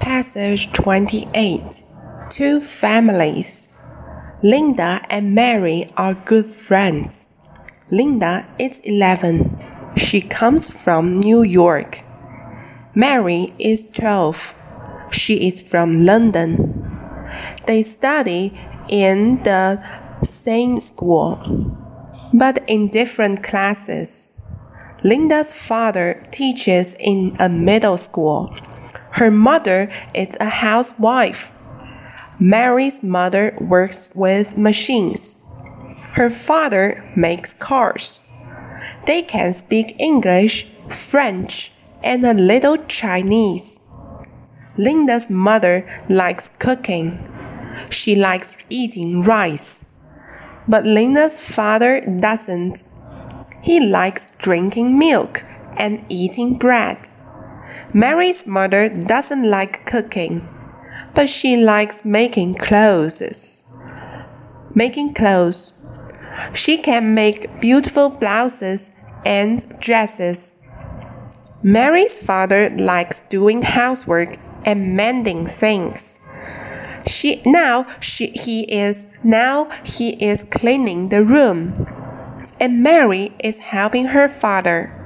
Passage 28 Two families. Linda and Mary are good friends. Linda is 11. She comes from New York. Mary is 12. She is from London. They study in the same school, but in different classes. Linda's father teaches in a middle school. Her mother is a housewife. Mary's mother works with machines. Her father makes cars. They can speak English, French, and a little Chinese. Linda's mother likes cooking. She likes eating rice. But Linda's father doesn't. He likes drinking milk and eating bread. Mary's mother doesn't like cooking, but she likes making clothes. Making clothes. She can make beautiful blouses and dresses. Mary's father likes doing housework and mending things. She now she he is now he is cleaning the room. And Mary is helping her father.